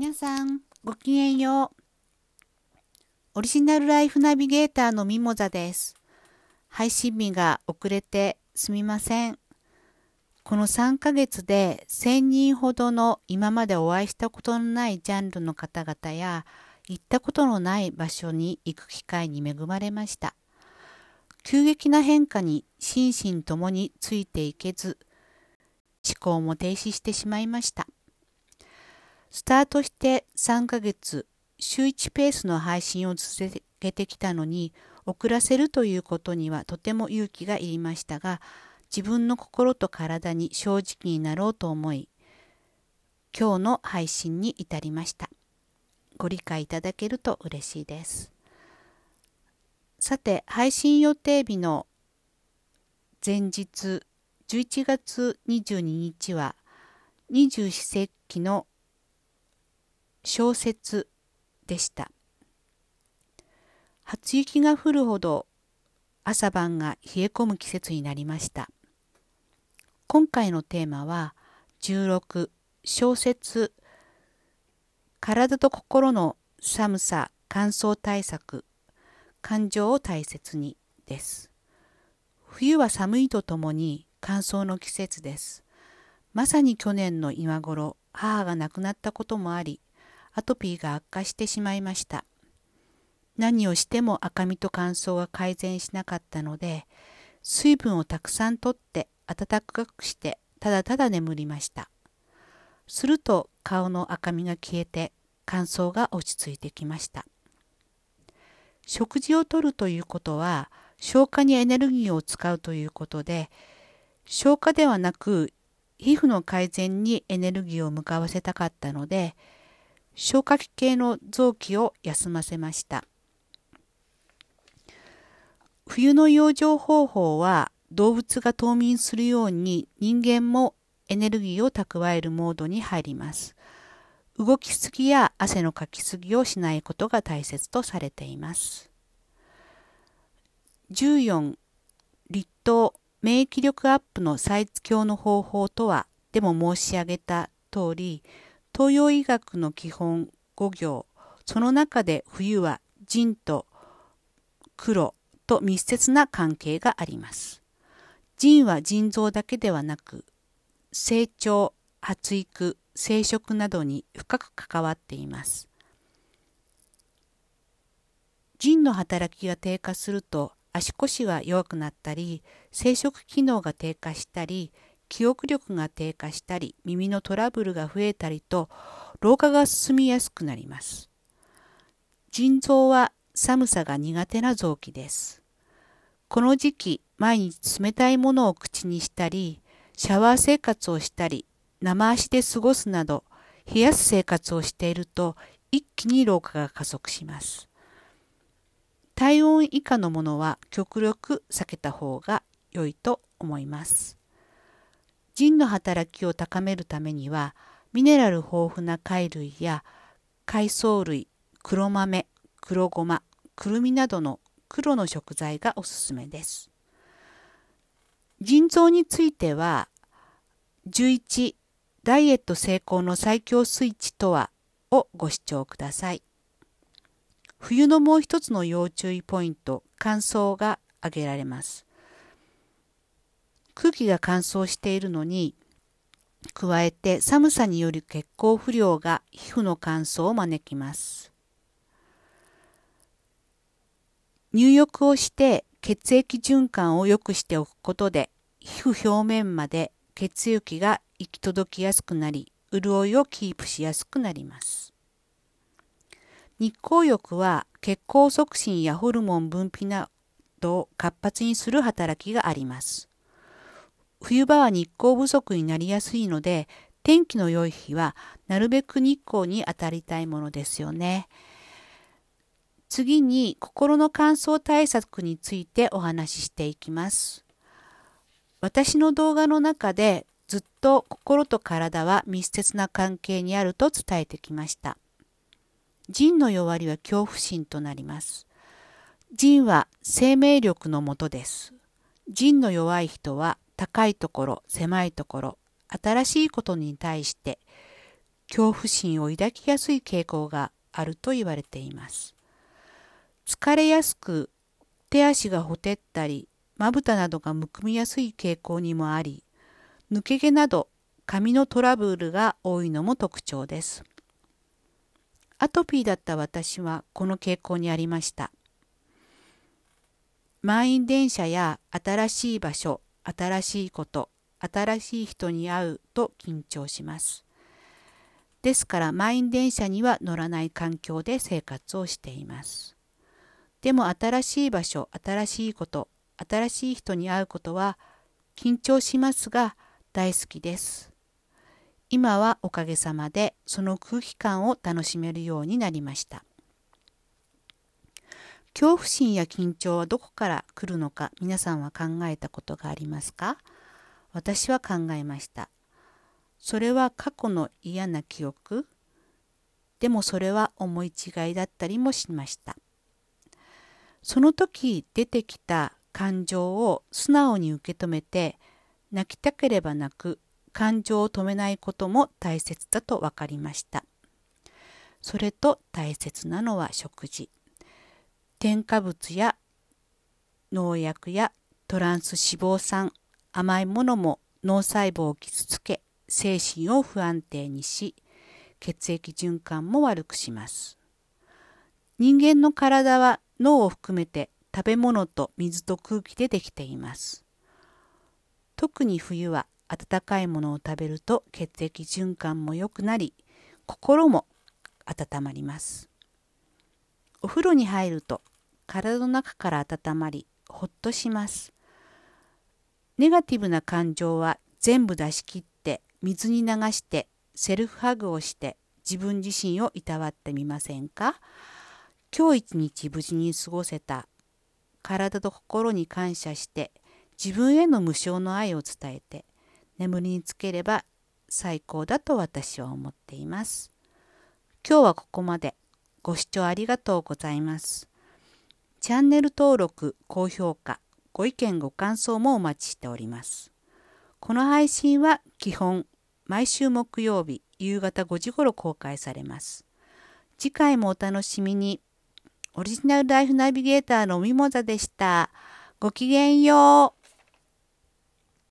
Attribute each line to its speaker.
Speaker 1: 皆さん、ごきげんよう。オリジナルライフナビゲーターのミモザです。配信日が遅れてすみません。この3ヶ月で1000人ほどの今までお会いしたことのないジャンルの方々や行ったことのない場所に行く機会に恵まれました。急激な変化に心身ともについていけず、思考も停止してしまいました。スタートして3ヶ月、週1ペースの配信を続けてきたのに、遅らせるということにはとても勇気がいりましたが、自分の心と体に正直になろうと思い、今日の配信に至りました。ご理解いただけると嬉しいです。さて、配信予定日の前日11月22日は二十四節気の小説でした。初雪が降るほど朝晩が冷え込む季節になりました。今回のテーマは16小説体と心の寒さ乾燥対策感情を大切にです。冬は寒いとともに乾燥の季節です。まさに去年の今頃母が亡くなったこともありアトピーが悪化してしまいました。何をしても赤みと乾燥が改善しなかったので、水分をたくさんとって暖かくしてただただ眠りました。すると顔の赤みが消えて乾燥が落ち着いてきました。食事をとるということは消化にエネルギーを使うということで消化ではなく皮膚の改善にエネルギーを向かわせたかったので消化器系の臓器を休ませました。冬の養生方法は動物が冬眠するように人間もエネルギーを蓄えるモードに入ります。動きすぎや汗のかきすぎをしないことが大切とされています。14立冬免疫力アップの最強の方法とはでも申し上げた通り東洋医学の基本5行その中で冬は腎と黒と密接な関係があります。腎は腎臓だけではなく成長、発育、生殖などに深く関わっています。腎の働きが低下すると足腰が弱くなったり生殖機能が低下したり記憶力が低下したり耳のトラブルが増えたりと老化が進みやすくなります。腎臓は寒さが苦手な臓器です。この時期毎日冷たいものを口にしたりシャワー生活をしたり生足で過ごすなど冷やす生活をしていると一気に老化が加速します。体温以下のものは極力避けた方が良いと思います。腎の働きを高めるためにはミネラル豊富な貝類や海藻類黒豆黒ごまくるみなどの黒の食材がおすすめです。腎臓については11ダイエット成功の最強スイッチとはをご視聴ください。冬のもう一つの要注意ポイント乾燥が挙げられます。空気が乾燥しているのに加えて寒さによる血行不良が皮膚の乾燥を招きます。入浴をして血液循環を良くしておくことで皮膚表面まで血液が行き届きやすくなり潤いをキープしやすくなります。日光浴は血行促進やホルモン分泌などを活発にする働きがあります。冬場は日光不足になりやすいので、天気の良い日はなるべく日光に当たりたいものですよね。次に心の乾燥対策についてお話ししていきます。私の動画の中でずっと心と体は密接な関係にあると伝えてきました。腎の弱りは恐怖心となります。腎は生命力のもとです。腎の弱い人は高いところ、狭いところ、新しいことに対して恐怖心を抱きやすい傾向があると言われています。疲れやすく手足がほてったりまぶたなどがむくみやすい傾向にもあり抜け毛など髪のトラブルが多いのも特徴です。アトピーだった私はこの傾向にありました。満員電車や新しい場所、新しいこと、新しい人に会うと緊張します。ですから満員電車には乗らない環境で生活をしています。でも新しい場所、新しいこと、新しい人に会うことは緊張しますが大好きです。今はおかげさまでその空気感を楽しめるようになりました。恐怖心や緊張はどこから来るのか皆さんは考えたことがありますか？私は考えました。それは過去の嫌な記憶でもそれは思い違いだったりもしました。その時出てきた感情を素直に受け止めて泣きたければ泣く感情を止めないことも大切だと分かりました。それと大切なのは食事。添加物や農薬やトランス脂肪酸、甘いものも脳細胞を傷つけ、精神を不安定にし、血液循環も悪くします。人間の体は脳を含めて食べ物と水と空気でできています。特に冬は温かいものを食べると血液循環も良くなり心も温まりますお風呂に入ると体の中から温まりほっとしますネガティブな感情は全部出し切って水に流してセルフハグをして自分自身をいたわってみませんか？今日一日無事に過ごせた体と心に感謝して自分への無償の愛を伝えて眠りにつければ最高だと私は思っています。今日はここまで。ご視聴ありがとうございます。チャンネル登録、高評価、ご意見ご感想もお待ちしております。この配信は基本毎週木曜日夕方5時頃公開されます。次回もお楽しみに。オリジナルライフナビゲーターのミモザでした。ごきげんよう。